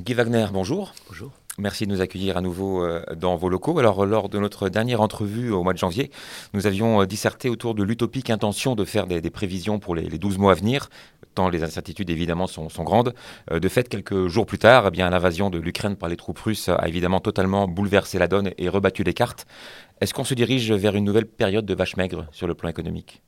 Guy Wagner, bonjour. Bonjour. Merci de nous accueillir à nouveau euh, dans vos locaux. Alors, lors de notre dernière entrevue au mois de janvier, nous avions euh, disserté autour de l'utopique intention de faire des, prévisions pour les, 12 mois à venir, tant les incertitudes évidemment sont, grandes. Euh, de fait, quelques jours plus tard, eh bien, l'invasion de l'Ukraine par les troupes russes a évidemment totalement bouleversé la donne et rebattu les cartes. Est-ce qu'on se dirige vers une nouvelle période de vache maigre sur le plan économique?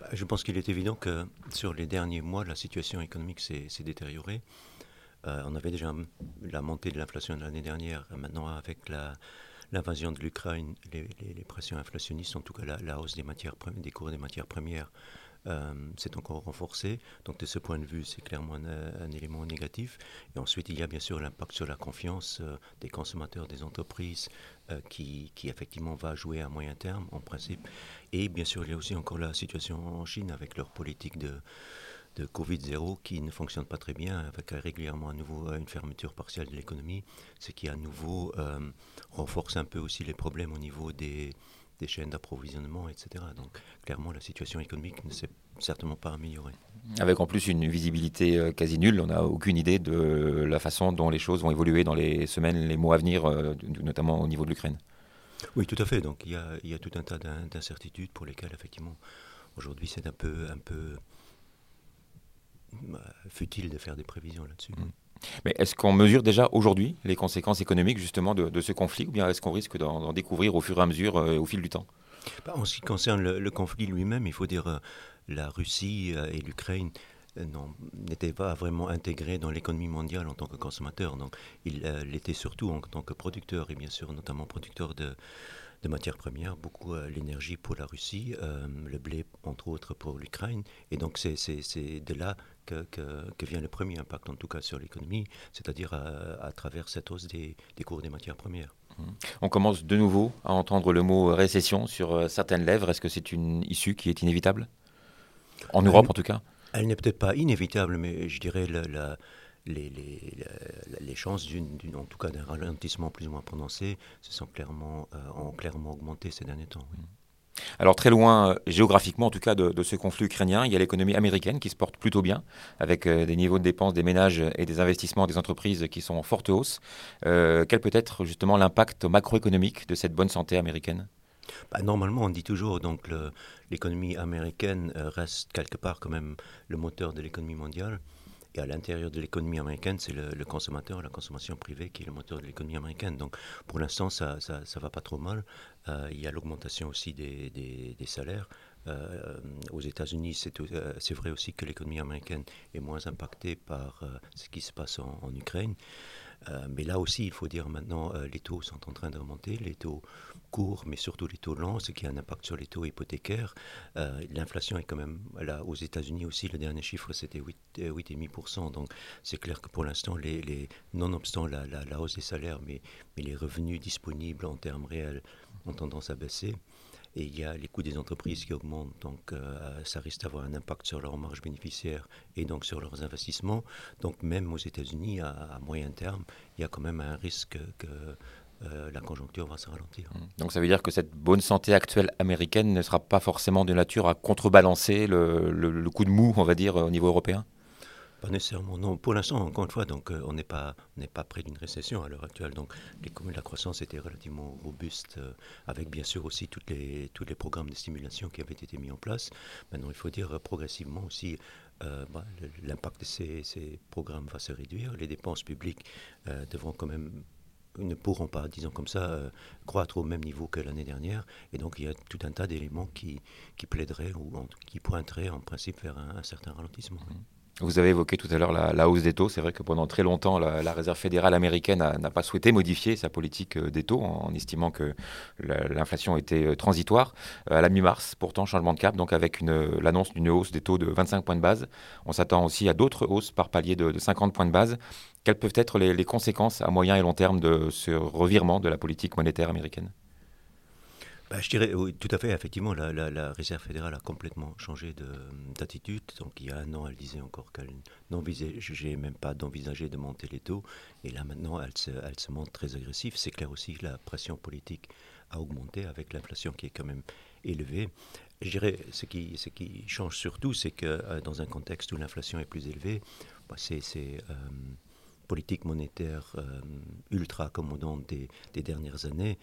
Bah, Je pense qu'il est évident que sur les derniers mois, la situation économique s'est détériorée. Euh, on avait déjà la montée de l'inflation de l'année dernière. Maintenant, avec l'invasion de l'Ukraine, les, pressions inflationnistes, en tout cas la, hausse des, matières, des cours des matières premières, euh, s'est encore renforcée. Donc de ce point de vue, c'est clairement un, élément négatif. Et ensuite, il y a bien sûr l'impact sur la confiance euh, des consommateurs, des entreprises, qui, qui, effectivement va jouer à moyen terme, en principe. Et bien sûr, il y a aussi encore la situation en Chine avec leur politique de de Covid-0 qui ne fonctionne pas très bien, avec régulièrement à nouveau une fermeture partielle de l'économie, ce qui à nouveau euh, renforce un peu aussi les problèmes au niveau des, des chaînes d'approvisionnement, etc. Donc clairement, la situation économique ne s'est certainement pas améliorée. Avec en plus une visibilité euh, quasi nulle, on n'a aucune idée de la façon dont les choses vont évoluer dans les semaines, les mois à venir, euh, notamment au niveau de l'Ukraine. Oui, tout à fait. Donc il y a, il y a tout un tas d'incertitudes pour lesquelles effectivement aujourd'hui c'est un peu, un peu futile de faire des prévisions là-dessus. Mm. Mais est-ce qu'on mesure déjà aujourd'hui les conséquences économiques justement de, ce conflit ou bien est-ce qu'on risque d'en découvrir au fur et à mesure euh, au fil du temps? Bah, En ce qui concerne le, conflit lui-même, il faut dire euh, la Russie euh, et l'Ukraine n'étaient pas vraiment intégrés dans l'économie mondiale en tant que consommateurs. Donc, il l'était surtout en tant que producteur et bien sûr notamment producteur de, de matières premières, beaucoup euh, l'énergie pour la Russie, euh, le blé entre autres pour l'Ukraine. Et donc c'est de là que, que, vient le premier impact en tout cas sur l'économie, c'est-à-dire à, travers cette hausse des, des, cours des matières premières. Mmh. On commence de nouveau à entendre le mot récession sur euh, certaines lèvres. Est-ce que c'est une issue qui est inévitable? En Europe en tout cas? Elle n'est peut-être pas inévitable, mais je dirais la les, les, les chances, d'une, en tout cas d'un ralentissement plus ou moins prononcé, se sont clairement, euh, ont clairement augmenté ces derniers temps. Alors très loin, euh, géographiquement en tout cas, de, ce conflit ukrainien, il y a l'économie américaine qui se porte plutôt bien, avec euh, des niveaux de dépenses des ménages et des investissements des entreprises qui sont en forte hausse. quel peut être justement l'impact macroéconomique de cette bonne santé américaine? Bah, normalement, on dit toujours donc l'économie américaine reste quelque part quand même le moteur de l'économie mondiale. Et à l'intérieur de l'économie américaine, c'est le, consommateur, la consommation privée qui est le moteur de l'économie américaine. Donc pour l'instant, ça ne va pas trop mal. Euh, il y a l'augmentation aussi des, des, salaires. Euh, aux États-Unis, euh, c'est vrai aussi que l'économie américaine est moins impactée par ce qui se passe en Ukraine. Mais là aussi, il faut dire maintenant, les taux sont en train de remonter, les taux courts, mais surtout les taux longs, ce qui a un impact sur les taux hypothécaires. Euh, l'inflation est quand même, là, aux États-Unis aussi, le dernier chiffre c'était 8,5%. Euh, Donc c'est clair que pour l'instant, les, les, nonobstant la, hausse des salaires, mais les revenus disponibles en termes réels ont tendance à baisser. Et il y a les coûts des entreprises qui augmentent, donc euh, ça risque d'avoir un impact sur leurs marges bénéficiaires et donc sur leurs investissements. Donc même aux États-Unis, à, moyen terme, il y a quand même un risque que euh, la conjoncture va se ralentir. Mmh. Donc ça veut dire que cette bonne santé actuelle américaine ne sera pas forcément de nature à contrebalancer le, coup de mou, on va dire, au niveau européen? Pas nécessairement, non. Pour l'instant, encore une fois, donc, euh, on n'est pas, pas près d'une récession à l'heure actuelle. Donc, les, la croissance était relativement robuste, euh, avec bien sûr aussi toutes les, tous les programmes de stimulation qui avaient été mis en place. Maintenant, il faut dire progressivement aussi, bah, l'impact de ces, ces, programmes va se réduire. Les dépenses publiques devront quand même ne pourront pas, disons comme ça, euh, croître au même niveau que l'année dernière. Et donc il y a tout un tas d'éléments qui, qui plaideraient ou qui pointeraient en principe vers un, certain ralentissement. Mmh. Vous avez évoqué tout à l'heure la, hausse des taux. C'est vrai que pendant très longtemps, la, Réserve fédérale américaine n'a pas souhaité modifier sa politique euh, des taux en, estimant que l'inflation était euh, transitoire. À la mi-mars, pourtant, changement de cap, donc avec l'annonce d'une hausse des taux de 25 points de base. On s'attend aussi à d'autres hausses par palier de, de 50 points de base. Quelles peuvent être les, conséquences à moyen et long terme de ce revirement de la politique monétaire américaine? Bah, je dirais tout à fait. Effectivement, la, Réserve fédérale a complètement changé d'attitude. Donc, il y a un an, elle disait encore qu'elle n'envisageait même pas d'envisager de monter les taux. Et là, maintenant, elle se, elle se montre très agressive. C'est clair aussi que la pression politique a augmenté avec l'inflation qui est quand même élevée. Je dirais, ce qui, ce qui change surtout, c'est que euh, dans un contexte où l'inflation est plus élevée, bah, c'est. Euh, politiques monétaires ultra accommodantes des, dernières années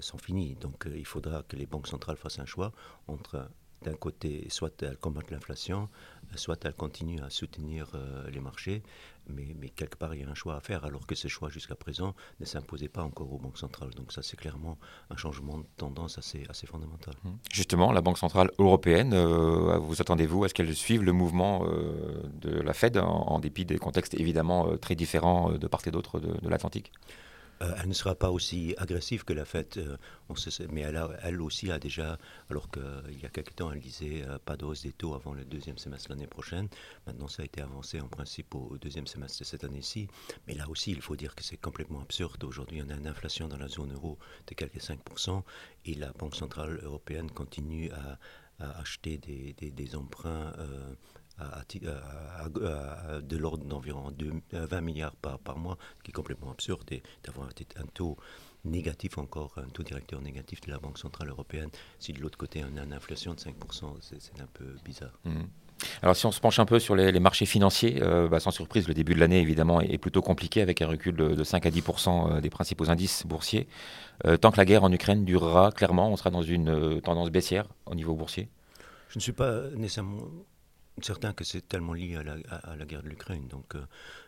sont finies. Donc il faudra que les banques centrales fassent un choix entre d'un côté, soit elles combattent l'inflation, soit elles continuent à soutenir les marchés, mais, quelque part, il y a un choix à faire, alors que ce choix, jusqu'à présent, ne s'imposait pas encore aux banques centrales. Donc ça, c'est clairement un changement de tendance assez, assez fondamental. Mmh. Justement, la Banque centrale européenne, euh, vous attendez-vous à ce qu'elle suive le mouvement euh, de la Fed, en, dépit des contextes évidemment euh, très différents de part et d'autre de l'Atlantique? Euh, elle ne sera pas aussi agressive que la fête, euh, mais elle, aussi a déjà, alors qu'il y a quelques temps, elle disait euh, pas de hausse des taux avant le deuxième semestre l'année prochaine. Maintenant, ça a été avancé en principe au, deuxième semestre de cette année-ci. Mais là aussi, il faut dire que c'est complètement absurde. Aujourd'hui, on a une inflation dans la zone euro de quelques 5% et la Banque centrale européenne continue à, acheter des, emprunts de l'ordre d'environ 20 milliards par, par mois, qui est complètement absurde, et d'avoir un taux négatif encore, un taux directeur négatif de la Banque Centrale Européenne, si de l'autre côté on a une inflation de 5%, c'est un peu bizarre. Mmh. Alors si on se penche un peu sur les, marchés financiers, euh, bah, sans surprise, le début de l'année évidemment est, plutôt compliqué avec un recul de, 5 à 10% euh, des principaux indices boursiers. Euh, tant que la guerre en Ukraine durera, clairement, on sera dans une tendance baissière au niveau boursier? Je ne suis pas nécessairement certain que c'est tellement lié à la, à, la, guerre de l'Ukraine. Donc, euh,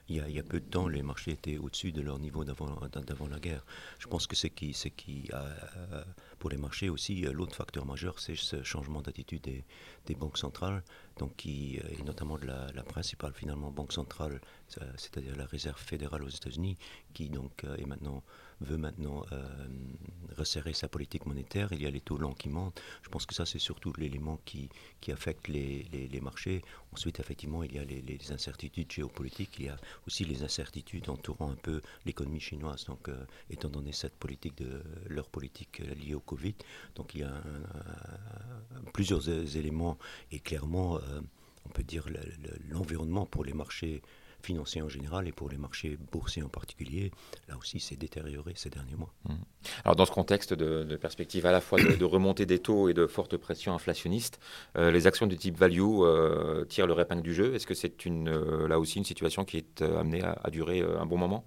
il, y a, a, peu de temps, les marchés étaient au-dessus de leur niveau d'avant la guerre. Je pense que c'est qui, qui euh, pour les marchés aussi, euh, l'autre facteur majeur, c'est ce changement d'attitude des, banques centrales, donc qui, et notamment de la, principale finalement banque centrale, c'est-à-dire la Réserve fédérale aux États-Unis, qui donc est maintenant veut maintenant euh, resserrer sa politique monétaire. Il y a les taux longs qui montent. Je pense que ça, c'est surtout l'élément qui, qui affecte les, les, marchés. Ensuite, effectivement, il y a les, incertitudes géopolitiques. Il y a aussi les incertitudes entourant un peu l'économie chinoise. Donc, euh, étant donné cette politique de leur politique euh, liée au Covid, donc il y a plusieurs éléments et clairement, on peut dire l'environnement pour les marchés financiers en général et pour les marchés boursiers en particulier, là aussi, c'est détérioré ces derniers mois. Mmh. Alors, dans ce contexte de, perspective à la fois de, remontée des taux et de forte pression inflationniste, euh, les actions du type value euh, tirent le épingle du jeu. Est-ce que c'est une, euh, là aussi une situation qui est amenée à, durer un bon moment?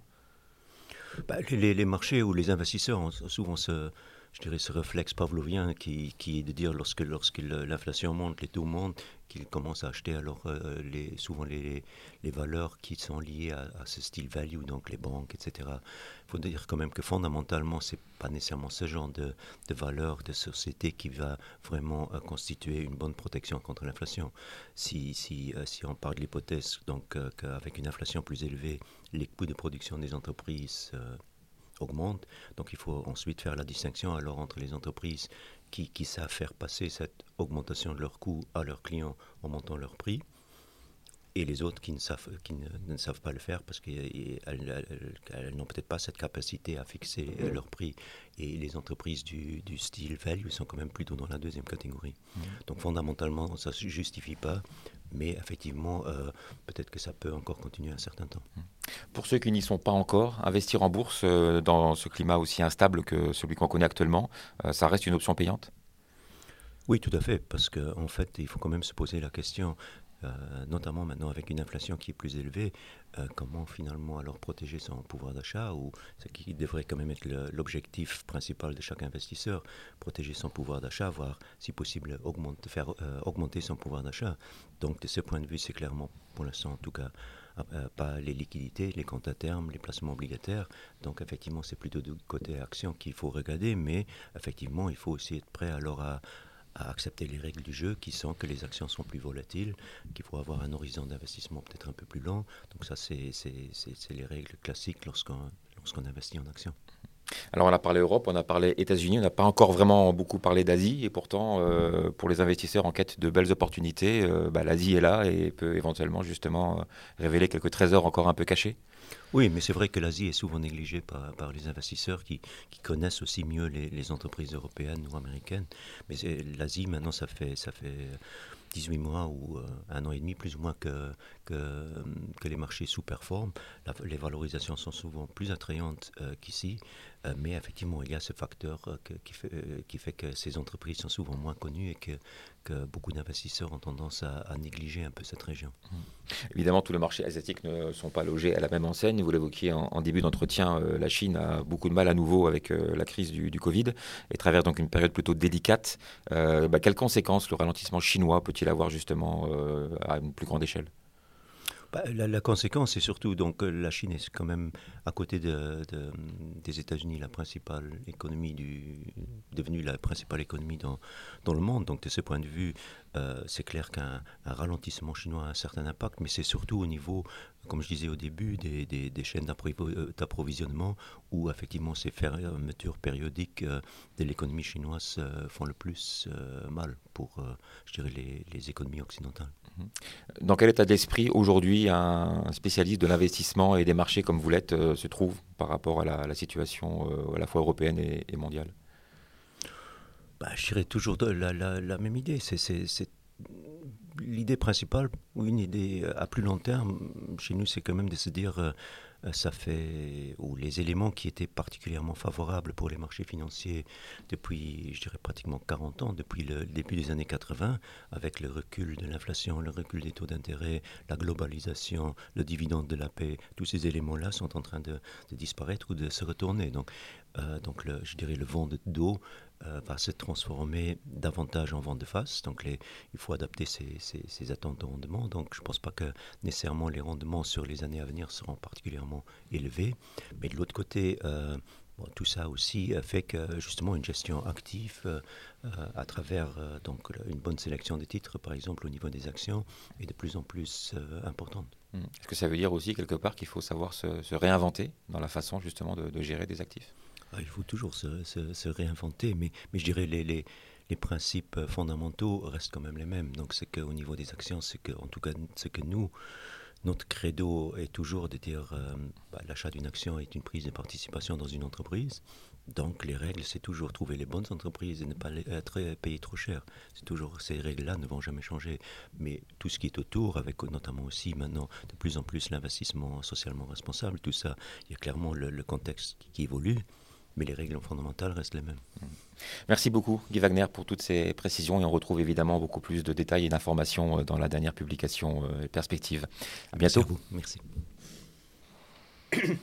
Bah, les, les, marchés ou les investisseurs ont souvent ce je dirais, ce réflexe pavlovien qui, qui est de dire lorsque, lorsque l'inflation monte, les taux montent, qu'ils commencent à acheter alors euh, les, souvent les, les, valeurs qui sont liées à, ce style value, donc les banques, etc. Il faut dire quand même que fondamentalement, c'est pas nécessairement ce genre de, de valeur de société qui va vraiment euh, constituer une bonne protection contre l'inflation. Si, si, euh, si on parle de l'hypothèse qu'avec une inflation plus élevée, les coûts de production des entreprises augmente. Donc il faut ensuite faire la distinction alors entre les entreprises qui, qui savent faire passer cette augmentation de leurs coûts à leurs clients en montant leur prix et les autres qui ne savent, qui ne, savent pas le faire parce qu'elles n'ont peut-être pas cette capacité à fixer leur prix. Et les entreprises du, du, style value sont quand même plutôt dans la deuxième catégorie. Mmh. Donc fondamentalement, ça ne se justifie pas mais effectivement, euh, peut-être que ça peut encore continuer un certain temps. Pour ceux qui n'y sont pas encore, investir en bourse euh, dans ce climat aussi instable que celui qu'on connaît actuellement, euh, ça reste une option payante? Oui, tout à fait, parce qu'en en fait, il faut quand même se poser la question euh, notamment maintenant avec une inflation qui est plus élevée, euh, comment finalement alors protéger son pouvoir d'achat, ou ce qui devrait quand même être l'objectif principal de chaque investisseur, protéger son pouvoir d'achat, voire si possible euh, augmenter son pouvoir d'achat. Donc de ce point de vue, c'est clairement, pour l'instant en tout cas, pas les liquidités, les comptes à terme, les placements obligataires. Donc effectivement, c'est plutôt du côté action qu'il faut regarder, mais effectivement, il faut aussi être prêt alors à, à accepter les règles du jeu qui sont que les actions sont plus volatiles, qu'il faut avoir un horizon d'investissement peut-être un peu plus long. Donc ça, c'est les règles classiques lorsqu'on lorsqu'on investit en actions. Alors on a parlé Europe, on a parlé États-Unis, on n'a pas encore vraiment beaucoup parlé d'Asie et pourtant euh, pour les investisseurs en quête de belles opportunités, euh, bah, l'Asie est là et peut éventuellement justement euh, révéler quelques trésors encore un peu cachés. Oui, mais c'est vrai que l'Asie est souvent négligée par, les investisseurs qui, connaissent aussi mieux les, entreprises européennes ou américaines. Mais l'Asie, maintenant, ça fait, ça fait 18 mois ou un an et demi, plus ou moins, que, que, les marchés sous-performent. Les valorisations sont souvent plus attrayantes qu'ici. Euh, mais effectivement, il y a ce facteur euh, qui, fait, euh, qui, fait, que ces entreprises sont souvent moins connues et que, que beaucoup d'investisseurs ont tendance à, négliger un peu cette région. Mmh. Évidemment, tous les marchés asiatiques ne sont pas logés à la même enseigne. Vous l'évoquiez en, début d'entretien, la Chine a beaucoup de mal à nouveau avec la crise du, Covid et traverse donc une période plutôt délicate. Bah, quelles conséquences le ralentissement chinois peut-il avoir justement à une plus grande échelle? Bah, la, conséquence, c'est surtout donc euh, la Chine est quand même à côté de, des États-Unis la principale économie devenue la principale économie dans, dans le monde. Donc de ce point de vue, euh, c'est clair qu'un ralentissement chinois a un certain impact, mais c'est surtout au niveau, comme je disais au début, des, chaînes euh, d'approvisionnement où effectivement ces fermetures périodiques de l'économie chinoise font le plus mal pour, je dirais, les, économies occidentales. Dans quel état d'esprit aujourd'hui un spécialiste de l'investissement et des marchés comme vous l'êtes euh, se trouve par rapport à la, situation euh, à la fois européenne et, mondiale? Bah, Je dirais toujours la, la, même idée. C'est l'idée principale, ou une idée à plus long terme chez nous, c'est quand même de se dire euh, ça fait, ou les éléments qui étaient particulièrement favorables pour les marchés financiers depuis, je dirais, pratiquement 40 ans, depuis le début des années 80, avec le recul de l'inflation, le recul des taux d'intérêt, la globalisation, le dividende de la paix, tous ces éléments-là sont en train de, disparaître ou de se retourner. Donc, euh, donc le, je dirais, le vent d'eau euh, va se transformer davantage en vente de face. Donc il faut adapter ses, attentes de rendement. Donc je ne pense pas que nécessairement les rendements sur les années à venir seront particulièrement élevés. Mais de l'autre côté, euh, tout ça aussi fait que justement une gestion active euh, à travers donc une bonne sélection des titres, par exemple au niveau des actions, est de plus en plus importante. Mmh. Est-ce que ça veut dire aussi quelque part qu'il faut savoir se, réinventer dans la façon justement de gérer des actifs? Il faut toujours se, réinventer, mais, mais je dirais les, les, les, principes fondamentaux restent quand même les mêmes. Donc c'est qu'au niveau des actions, c'est que, en tout cas, ce que nous, notre credo est toujours de dire euh, bah, l'achat d'une action est une prise de participation dans une entreprise. Donc les règles, c'est toujours trouver les bonnes entreprises et ne pas être payé trop cher. C'est toujours ces règles-là ne vont jamais changer. Mais tout ce qui est autour, avec notamment aussi maintenant de plus en plus l'investissement socialement responsable, tout ça, il y a clairement le, contexte qui évolue mais les règles fondamentales restent les mêmes. Merci beaucoup Guy Wagner pour toutes ces précisions et on retrouve évidemment beaucoup plus de détails et d'informations euh, dans la dernière publication euh, Perspective. À bientôt. Merci. À vous. Merci.